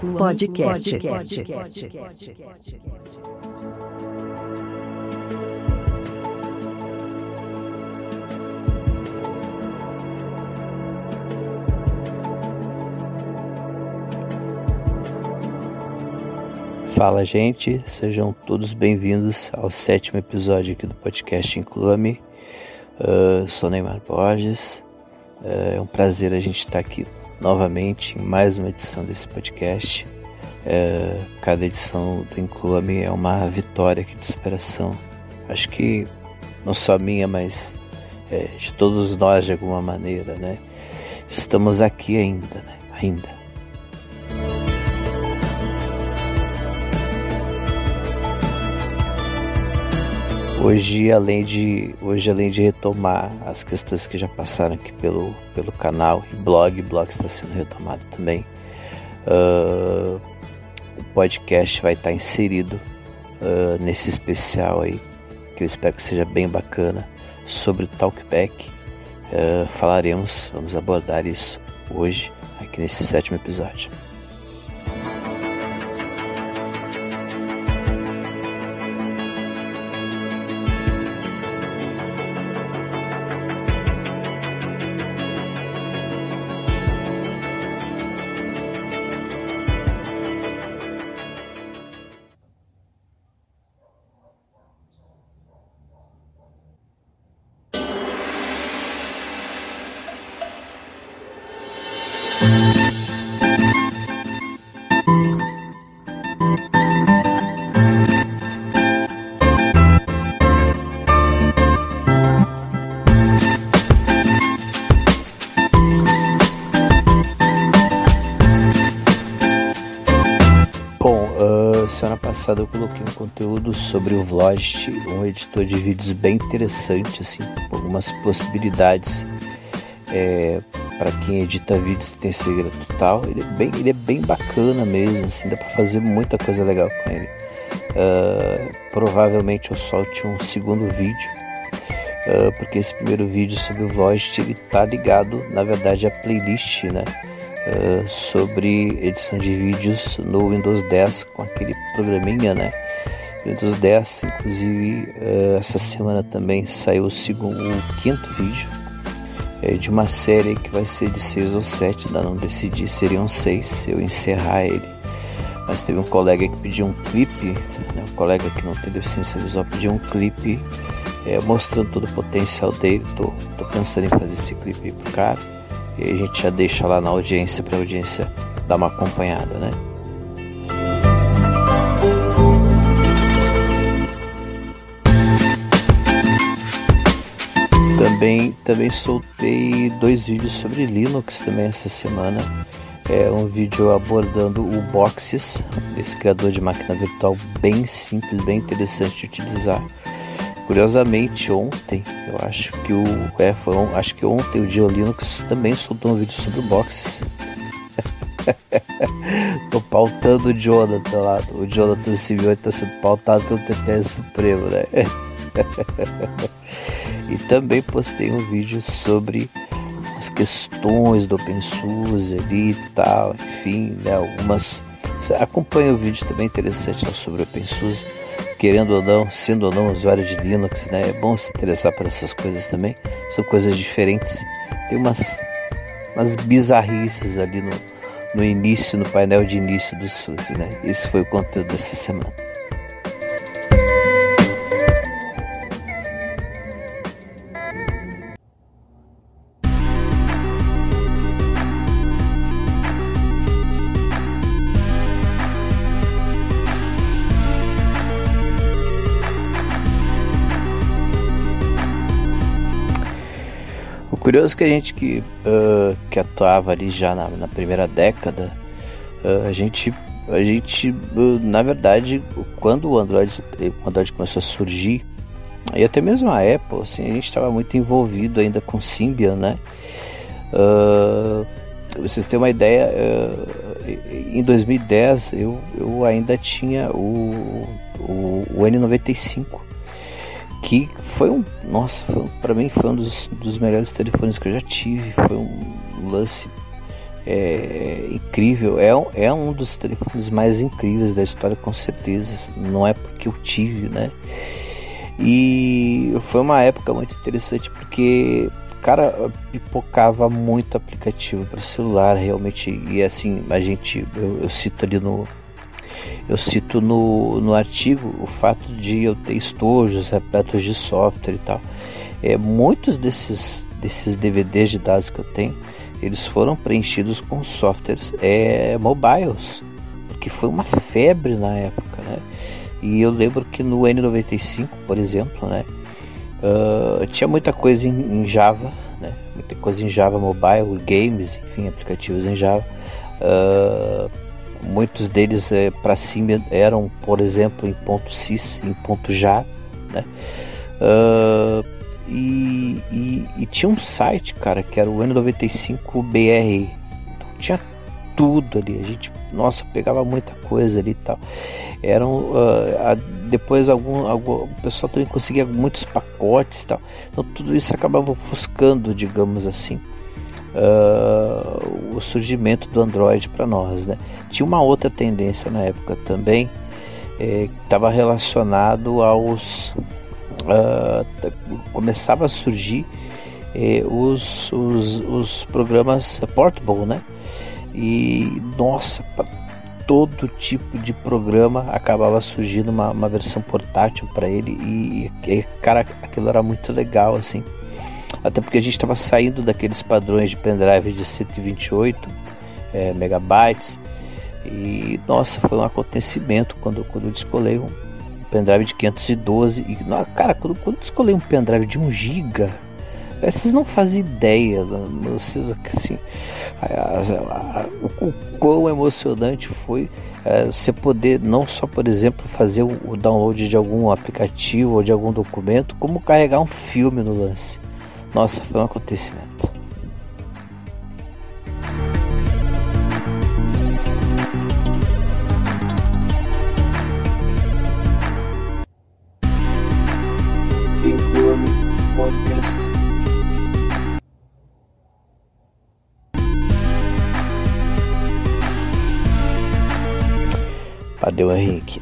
Podcast. Fala, gente, sejam todos bem-vindos ao sétimo episódio aqui do podcast Inclua-me. Uh, sou Neymar Borges. Uh, é um prazer a gente estar aqui novamente em mais uma edição desse podcast. Uh, cada edição do Inclua-me é uma vitória aqui de superação. Acho que não só minha, mas é, de todos nós de alguma maneira, né? Estamos aqui ainda, né? Ainda Hoje, além de hoje, além de retomar as questões que já passaram aqui pelo, pelo canal e blog, blog está sendo retomado também. Uh, o podcast vai estar inserido uh, nesse especial aí, que eu espero que seja bem bacana, sobre o Talkback. Uh, falaremos, vamos abordar isso hoje, aqui nesse sétimo episódio. Semana passada eu coloquei um conteúdo sobre o Vlogist, um editor de vídeos bem interessante, assim, com algumas possibilidades é, para quem edita vídeos tem segredo total. Ele é bem, ele é bem bacana mesmo, assim, dá para fazer muita coisa legal com ele. Uh, provavelmente eu solte um segundo vídeo, uh, porque esse primeiro vídeo sobre o Vlogist ele tá ligado, na verdade, à playlist, né? Uh, sobre edição de vídeos no Windows 10 com aquele programinha, né? Windows 10, inclusive uh, essa semana também saiu o segundo, o quinto vídeo é, de uma série que vai ser de 6 ou 7, ainda não decidi, seriam 6 se eu encerrar ele. Mas teve um colega que pediu um clipe, né, um colega que não tem deficiência visual pediu um clipe é, mostrando todo o potencial dele. Tô, tô pensando em fazer esse clipe pro cara. E a gente já deixa lá na audiência para a audiência dar uma acompanhada, né? Também, também soltei dois vídeos sobre Linux também essa semana. É um vídeo abordando o Boxes, esse criador de máquina virtual bem simples, bem interessante de utilizar Curiosamente, ontem, eu acho que o. É, foi, acho que ontem o Dio Linux também soltou um vídeo sobre boxes. Tô pautando o Jonathan lá. O Jonathan Simeone tá sendo pautado pelo TTS Supremo, né? e também postei um vídeo sobre as questões do OpenSUSE ali e tal, enfim, né, algumas. Acompanha o vídeo também interessante né, sobre o OpenSUSE querendo ou não, sendo ou não usuário de Linux, né? É bom se interessar por essas coisas também. São coisas diferentes. Tem umas, umas bizarrices ali no, no início, no painel de início do SUS, né? Esse foi o conteúdo dessa semana. Curioso que a gente que, uh, que atuava ali já na, na primeira década, uh, a gente, a gente uh, na verdade, quando o Android, o Android começou a surgir, e até mesmo a Apple, assim, a gente estava muito envolvido ainda com Symbian, né? vocês terem uma ideia, em 2010 eu, eu ainda tinha o, o, o N95 que foi um, nossa, para mim foi um dos, dos melhores telefones que eu já tive, foi um lance é incrível, é, é um dos telefones mais incríveis da história, com certeza. Não é porque eu tive, né? E foi uma época muito interessante porque, cara, pipocava muito aplicativo para celular, realmente. E assim, a gente, eu, eu cito ali no, eu cito no, no artigo o fato de eu ter estojos repletos de software e tal. É, muitos desses, desses DVDs de dados que eu tenho, eles foram preenchidos com softwares é, mobiles, porque foi uma febre na época, né? E eu lembro que no N95, por exemplo, né, uh, tinha muita coisa em, em, Java, né, muita coisa em Java Mobile, games, enfim, aplicativos em Java. Uh, muitos deles é, para cima eram, por exemplo, em ponto .sys, em ponto .já, né? Uh, e, e, e, tinha um site, cara, que era o N95BR. Então, tinha tudo ali. A gente, nossa, pegava muita coisa ali e tal. Eram uh, depois algum, algum o pessoal também conseguia muitos pacotes e tal. Então tudo isso acabava ofuscando, digamos assim. Uh, o surgimento do Android para nós, né? Tinha uma outra tendência na época também é, que estava relacionado aos uh, começava a surgir é, os, os, os programas portable, né? E nossa, todo tipo de programa acabava surgindo uma, uma versão portátil para ele e, e, cara, aquilo era muito legal assim. Até porque a gente estava saindo daqueles padrões de pendrive de 128 é, megabytes. E nossa, foi um acontecimento quando, quando eu descolei um pendrive de 512 e cara, quando, quando eu descolei um pendrive de 1 giga vocês não fazem ideia, vocês, assim, o quão emocionante foi é, você poder não só, por exemplo, fazer o download de algum aplicativo ou de algum documento, como carregar um filme no lance. Nossa, foi um acontecimento. Padeu Henrique.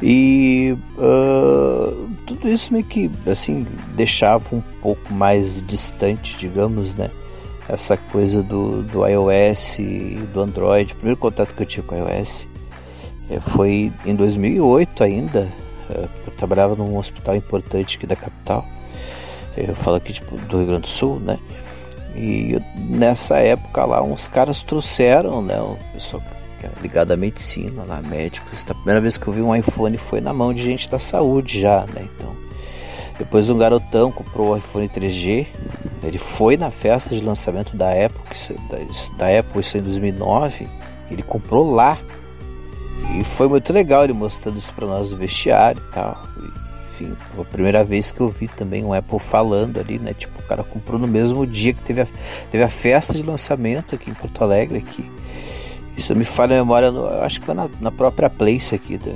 E uh, tudo isso meio que assim deixava um pouco mais distante, digamos, né? Essa coisa do, do iOS e do Android. O primeiro contato que eu tive com o iOS é, foi em 2008 ainda. É, eu trabalhava num hospital importante aqui da capital. Eu falo aqui tipo, do Rio Grande do Sul, né? E eu, nessa época lá, uns caras trouxeram, né? O pessoal ligado à medicina, lá, médicos. A primeira vez que eu vi um iPhone foi na mão de gente da saúde já, né? Depois um garotão comprou o iPhone 3G. Ele foi na festa de lançamento da Apple, da, Apple, isso em 2009. Ele comprou lá. E foi muito legal ele mostrando isso para nós no vestiário e tal. enfim, foi a primeira vez que eu vi também um Apple falando ali, né? Tipo, o cara comprou no mesmo dia que teve a, teve a festa de lançamento aqui em Porto Alegre aqui. Isso me falha a memória, no, acho que foi na, na própria Place aqui, da,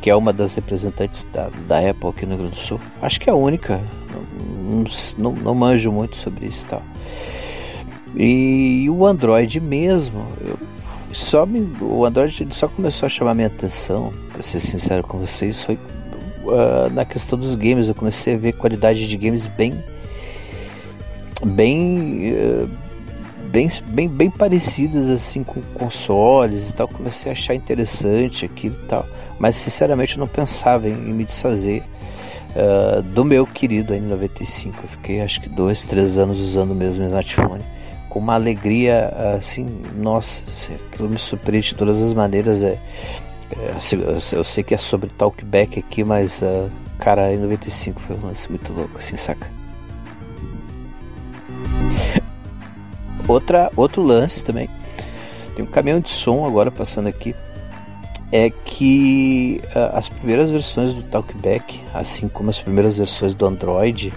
que, é, uma das representantes da, da Apple aqui no Rio Grande do Sul. Acho que é a única. Não, não, não manjo muito sobre isso e tal. E, e o Android mesmo, eu, só me, o Android só começou a chamar minha atenção, para ser sincero com vocês, foi uh, na questão dos games. Eu comecei a ver qualidade de games bem, bem uh, bem, bem, bem parecidas assim com consoles e tal. Comecei a achar interessante aquilo e tal. Mas sinceramente eu não pensava em, em me desfazer uh, do meu querido N95. Eu fiquei acho que dois, três anos usando o mesmo smartphone. Com uma alegria assim, nossa, assim, aquilo me surpreende de todas as maneiras. É, é, assim, eu sei que é sobre talkback aqui, mas uh, cara, N95 foi um lance muito louco, assim, saca? Outra, outro lance também. Tem um caminhão de som agora passando aqui. É que uh, as primeiras versões do Talkback, assim como as primeiras versões do Android,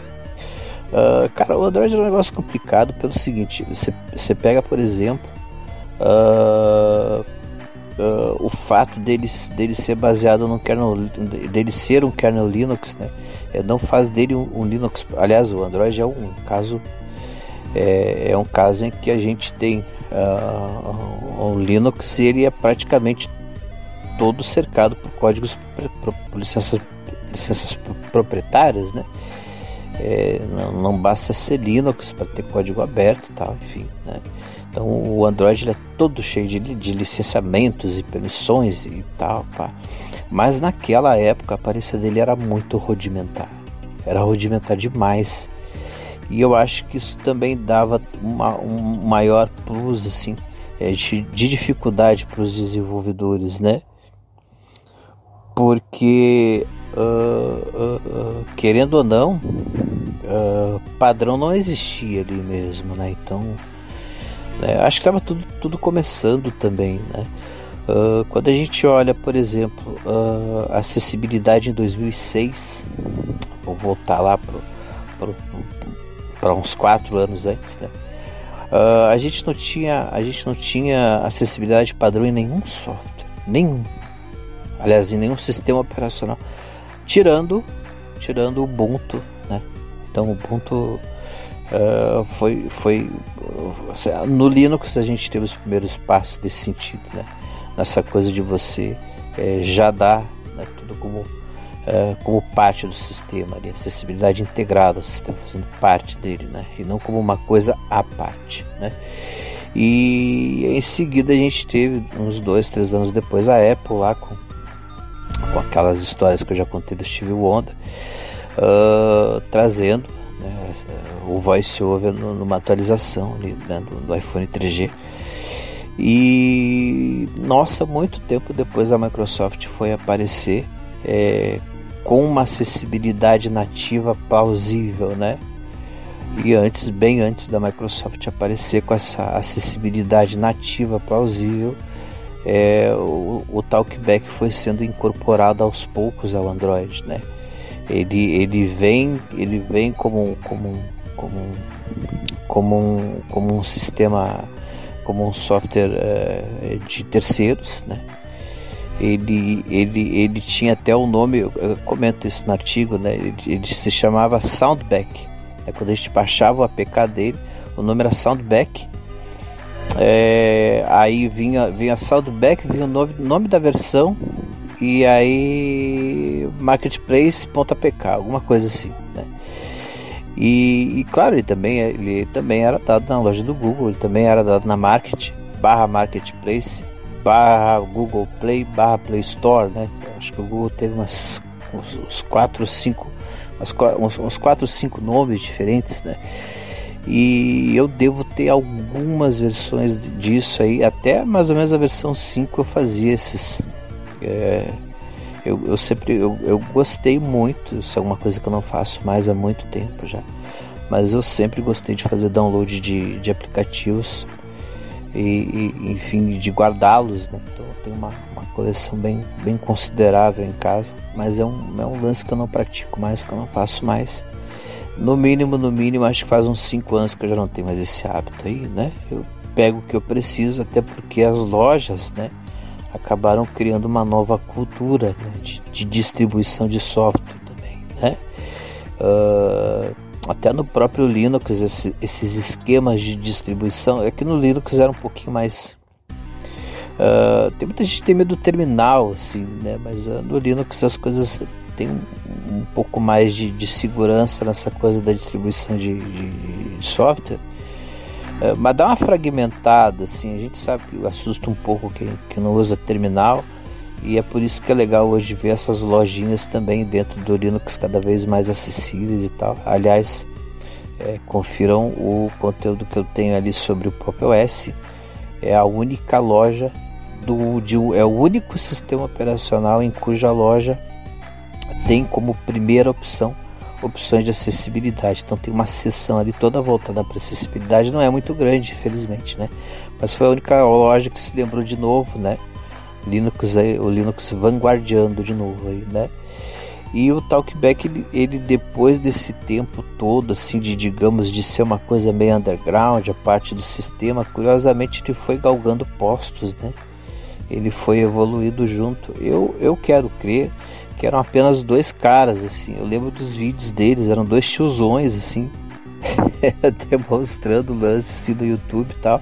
uh, cara, o Android é um negócio complicado pelo seguinte: você, pega, por exemplo, uh, o fato dele, dele ser baseado no kernel, dele ser um kernel Linux, né? É, não faz dele um, um Linux. Aliás, o Android é um caso é, é um caso em que a gente tem o Linux e ele é praticamente todo cercado por códigos por, por licenças, licenças proprietárias, né? É, não, não, basta ser Linux para ter código aberto e tal, enfim, né? Então o Android é todo cheio de, de licenciamentos e permissões e tal, pá. Mas naquela época a aparência dele era muito rudimentar, era rudimentar demais. E eu acho que isso também dava uma, um maior plus assim, é, de, de dificuldade para os desenvolvedores, né? Porque uh, uh, querendo ou não, padrão não existia ali mesmo, né? Então né? Acho que estava tudo, tudo começando também. Né? Quando a gente olha, por exemplo, acessibilidade em 2006, vou voltar lá para uns quatro anos antes, né? Uh, a gente não tinha a gente não tinha acessibilidade padrão em nenhum software, nenhum. Aliás, em nenhum sistema operacional, tirando tirando o Ubuntu, né? Então o Ubuntu uh, foi, foi uh, no Linux a gente teve os primeiros passos desse sentido, né? Nessa coisa de você é, já dar né, tudo como, uh, como parte do sistema, ali, acessibilidade integrada ao sistema, fazendo parte dele, né? E não como uma coisa à parte, né? E em seguida a gente teve, uns dois, três anos depois, a Apple lá com aquelas histórias que eu já contei do Steve Wonder, uh, trazendo né, o VoiceOver numa atualização ali, né, do, iPhone 3G. E nossa, muito tempo depois a Microsoft foi aparecer é, com uma acessibilidade nativa plausível, né? E antes, bem antes da Microsoft aparecer com essa acessibilidade nativa plausível, é, o, o Talkback foi sendo incorporado aos poucos ao Android, né? ele, ele vem ele vem como como como como um, como um sistema como um software uh, de terceiros né ele ele ele tinha até o um nome eu, comento isso no artigo né ele, ele se chamava Soundback né? quando a gente baixava o APK dele o nome era Soundback é, aí vinha vinha Soundback vinha o nome, nome da versão e aí marketplace.pk, alguma coisa assim, né? E, e, claro, ele também, ele também era dado na loja do Google, ele também era dado na Market, barra Marketplace, barra Google Play, barra Play Store, né? Acho que o Google teve umas, uns, uns quatro, cinco, uns, uns quatro, cinco nomes diferentes, né? E eu devo ter algumas versões disso aí, até mais ou menos a versão 5 eu fazia esses, é, eu, eu, sempre eu, eu gostei muito, isso é uma coisa que eu não faço mais há muito tempo já. Mas eu sempre gostei de fazer download de, de aplicativos e, e enfim, de guardá-los. Né? Então eu tenho uma, uma coleção bem, bem considerável em casa, mas é um, é um lance que eu não pratico mais, que eu não faço mais. No mínimo, no mínimo, acho que faz uns 5 anos que eu já não tenho mais esse hábito aí, né? Eu pego o que eu preciso, até porque as lojas, né? acabaram criando uma nova cultura né, de, de, distribuição de software também, né? Uh, até no próprio Linux esse, esses esquemas de distribuição é que no Linux era um pouquinho mais uh, tem muita gente que tem medo do terminal assim né mas uh, no Linux as coisas tem um, pouco mais de, de, segurança nessa coisa da distribuição de, de, de software é, mas dá uma fragmentada, assim, a gente sabe que assusta um pouco quem, quem não usa terminal. E é por isso que é legal hoje ver essas lojinhas também dentro do Linux cada vez mais acessíveis e tal. Aliás, é, confiram o conteúdo que eu tenho ali sobre o Pop OS. É a única loja do de, é o único sistema operacional em cuja loja tem como primeira opção opções de acessibilidade. Então tem uma seção ali toda voltada para acessibilidade, não é muito grande, infelizmente, né? Mas foi a única loja que se lembrou de novo, né? Linux aí, o Linux vanguardiando de novo aí, né? E o Talkback, ele, ele, depois desse tempo todo, assim, de digamos, de ser uma coisa meio underground, a parte do sistema, curiosamente ele foi galgando postos, né? Ele foi evoluindo junto. Eu, eu quero crer que eram apenas dois caras, assim. Eu lembro dos vídeos deles, eram dois tiozões, assim, demonstrando lance assim no YouTube e tal.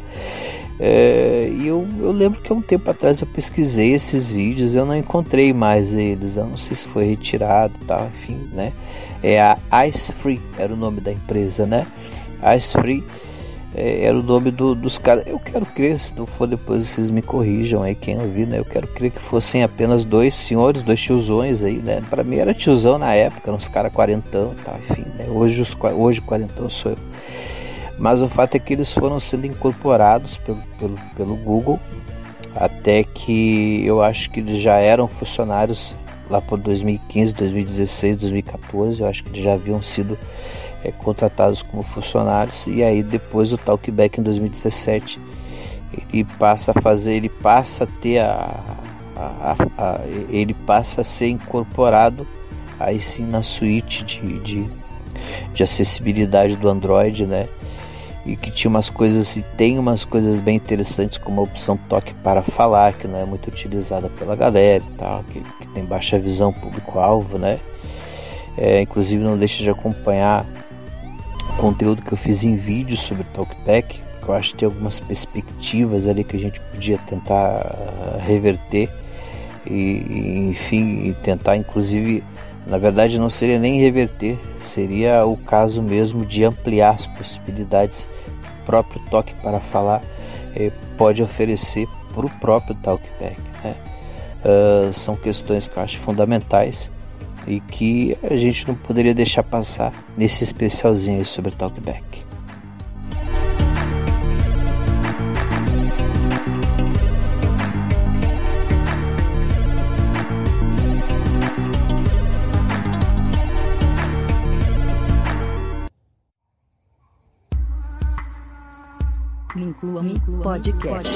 É, e eu, eu lembro que há um tempo atrás eu pesquisei esses vídeos, eu não encontrei mais eles, eu não sei se foi retirado e tal, enfim, né? É a Ice Free, era o nome da empresa, né? Ice Free é, era o nome do, dos caras. Eu quero crer, se não for depois vocês me corrijam aí, quem ouvir, né? Eu quero crer que fossem apenas dois senhores, dois tiozões aí, né? Pra mim era tiozão na época, uns caras quarentão e tal, enfim, né? Hoje, os, hoje quarentão sou eu. Mas o fato é que eles foram sendo incorporados pelo, pelo, pelo Google até que eu acho que eles já eram funcionários lá por 2015, 2016, 2014. Eu acho que eles já haviam sido é, contratados como funcionários e aí depois o Talkback em 2017 ele passa a fazer, ele passa a ter a, a, a, a ele passa a ser incorporado aí sim na suíte de, de, de acessibilidade do Android, né? e que tinha umas coisas e tem umas coisas bem interessantes como a opção toque para falar que não é muito utilizada pela galera e tal que, que tem baixa visão público-alvo né é, inclusive não deixa de acompanhar conteúdo que eu fiz em vídeo sobre Talkback que eu acho que tem algumas perspectivas ali que a gente podia tentar uh, reverter e, enfim tentar inclusive na verdade, não seria nem reverter, seria o caso mesmo de ampliar as possibilidades que o próprio toque para falar eh, pode oferecer para o próprio talkback. Né? Uh, são questões que eu acho fundamentais e que a gente não poderia deixar passar nesse especialzinho sobre talkback. Inclua-me Podcast.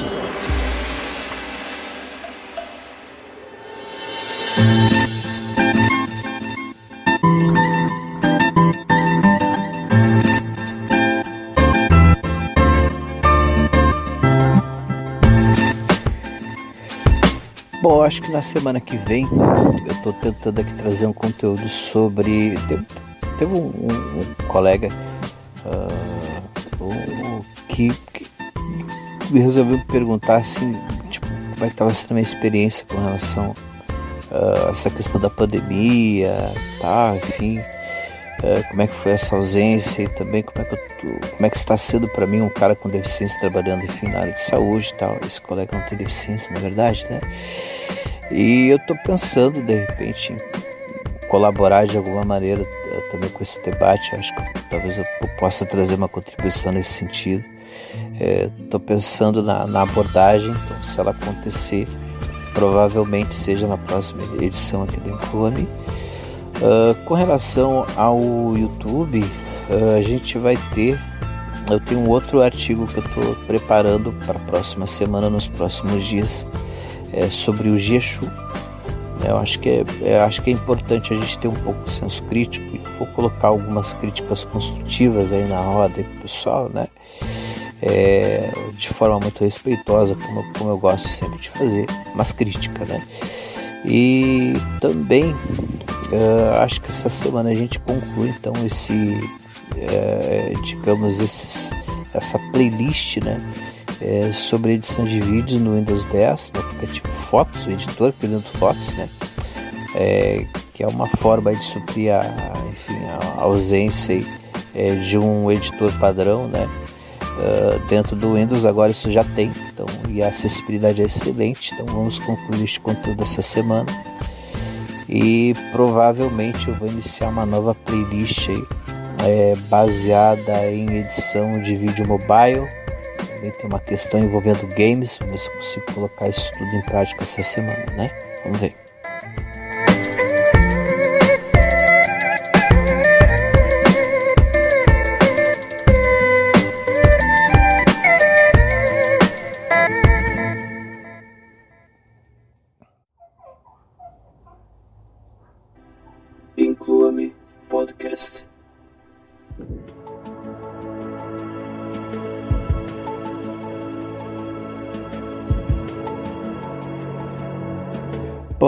Bom, acho que na semana que vem eu estou tentando aqui trazer um conteúdo sobre. Teve, um, um, um, colega uh, um, que, que me resolveu perguntar assim, tipo, como é que estava sendo a minha experiência com relação uh, a essa questão da pandemia, tá, enfim, uh, como é que foi essa ausência e também como é que, como é que está sendo para mim um cara com deficiência trabalhando, enfim, na área de saúde e tal. Esse colega não tem deficiência, na verdade, né? E eu estou pensando, de repente, em colaborar de alguma maneira uh, também com esse debate. Acho que talvez eu possa trazer uma contribuição nesse sentido. Estou é, pensando na, na, abordagem, então se ela acontecer, provavelmente seja na próxima edição aqui do Inclone. Uh, com relação ao YouTube, uh, a gente vai ter. Eu tenho um outro artigo que eu estou preparando para a próxima semana, nos próximos dias, é, sobre o Gieshu. Eu acho que é, eu acho que é importante a gente ter um pouco de senso crítico e vou colocar algumas críticas construtivas aí na roda pro pessoal, né? é, de forma muito respeitosa, como, como eu gosto sempre de fazer, mas crítica, né? E também uh, acho que essa semana a gente conclui então esse, uh, digamos, esses, essa playlist, né? É, sobre edição de vídeos no Windows 10, no aplicativo Fotos, o editor criando fotos, né? É, que é uma forma de suprir a, enfim, a ausência é, de um editor padrão, né? Uh, dentro do Windows agora isso já tem, então e a acessibilidade é excelente. Então vamos concluir este conteúdo essa semana e provavelmente eu vou iniciar uma nova playlist aí, é, baseada em edição de vídeo mobile. Também tem uma questão envolvendo games, vamos ver se eu consigo colocar isso tudo em prática essa semana, né? Vamos ver.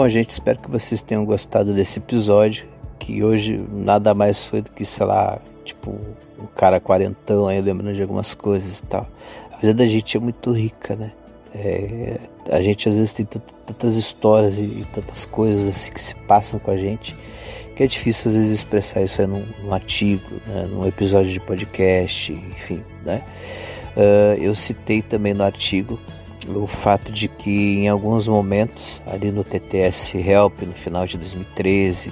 Gente, espero que vocês tenham gostado desse episódio, que hoje nada mais foi do que, sei lá, tipo, um cara quarentão aí lembrando de algumas coisas e tal. A vida da gente é muito rica, né? É, a gente às vezes tem tantas histórias e, tantas coisas assim que se passam com a gente que é difícil às vezes expressar isso aí num, num artigo, né, num episódio de podcast, enfim, né? Uh, eu citei também no artigo o fato de que em alguns momentos ali no TTS Help no final de 2013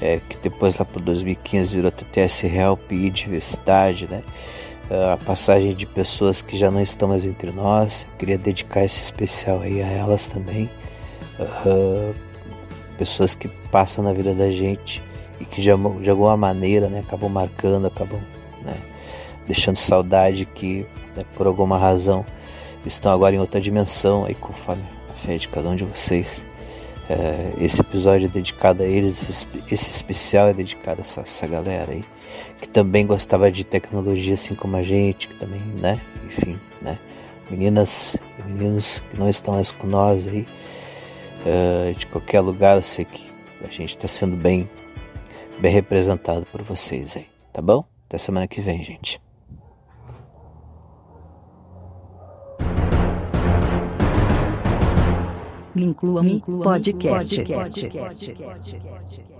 é, que depois lá para 2015 virou TTS Help e diversidade, né? a passagem de pessoas que já não estão mais entre nós. Queria dedicar esse especial aí a elas também. Uh, pessoas que passam na vida da gente e que de, de alguma maneira né, acabam marcando, acabam né, deixando saudade que né, por alguma razão estão agora em outra dimensão aí conforme a fé de cada um de vocês. É, esse episódio é dedicado a eles, esse especial é dedicado a essa, essa, galera aí, que também gostava de tecnologia assim como a gente, que também, né, enfim, né, meninas e meninos que não estão mais com nós aí, é, de qualquer lugar, eu sei que a gente está sendo bem, bem representado por vocês aí, tá bom? Até semana que vem, gente. Me inclua, me inclua podcast. podcast. podcast.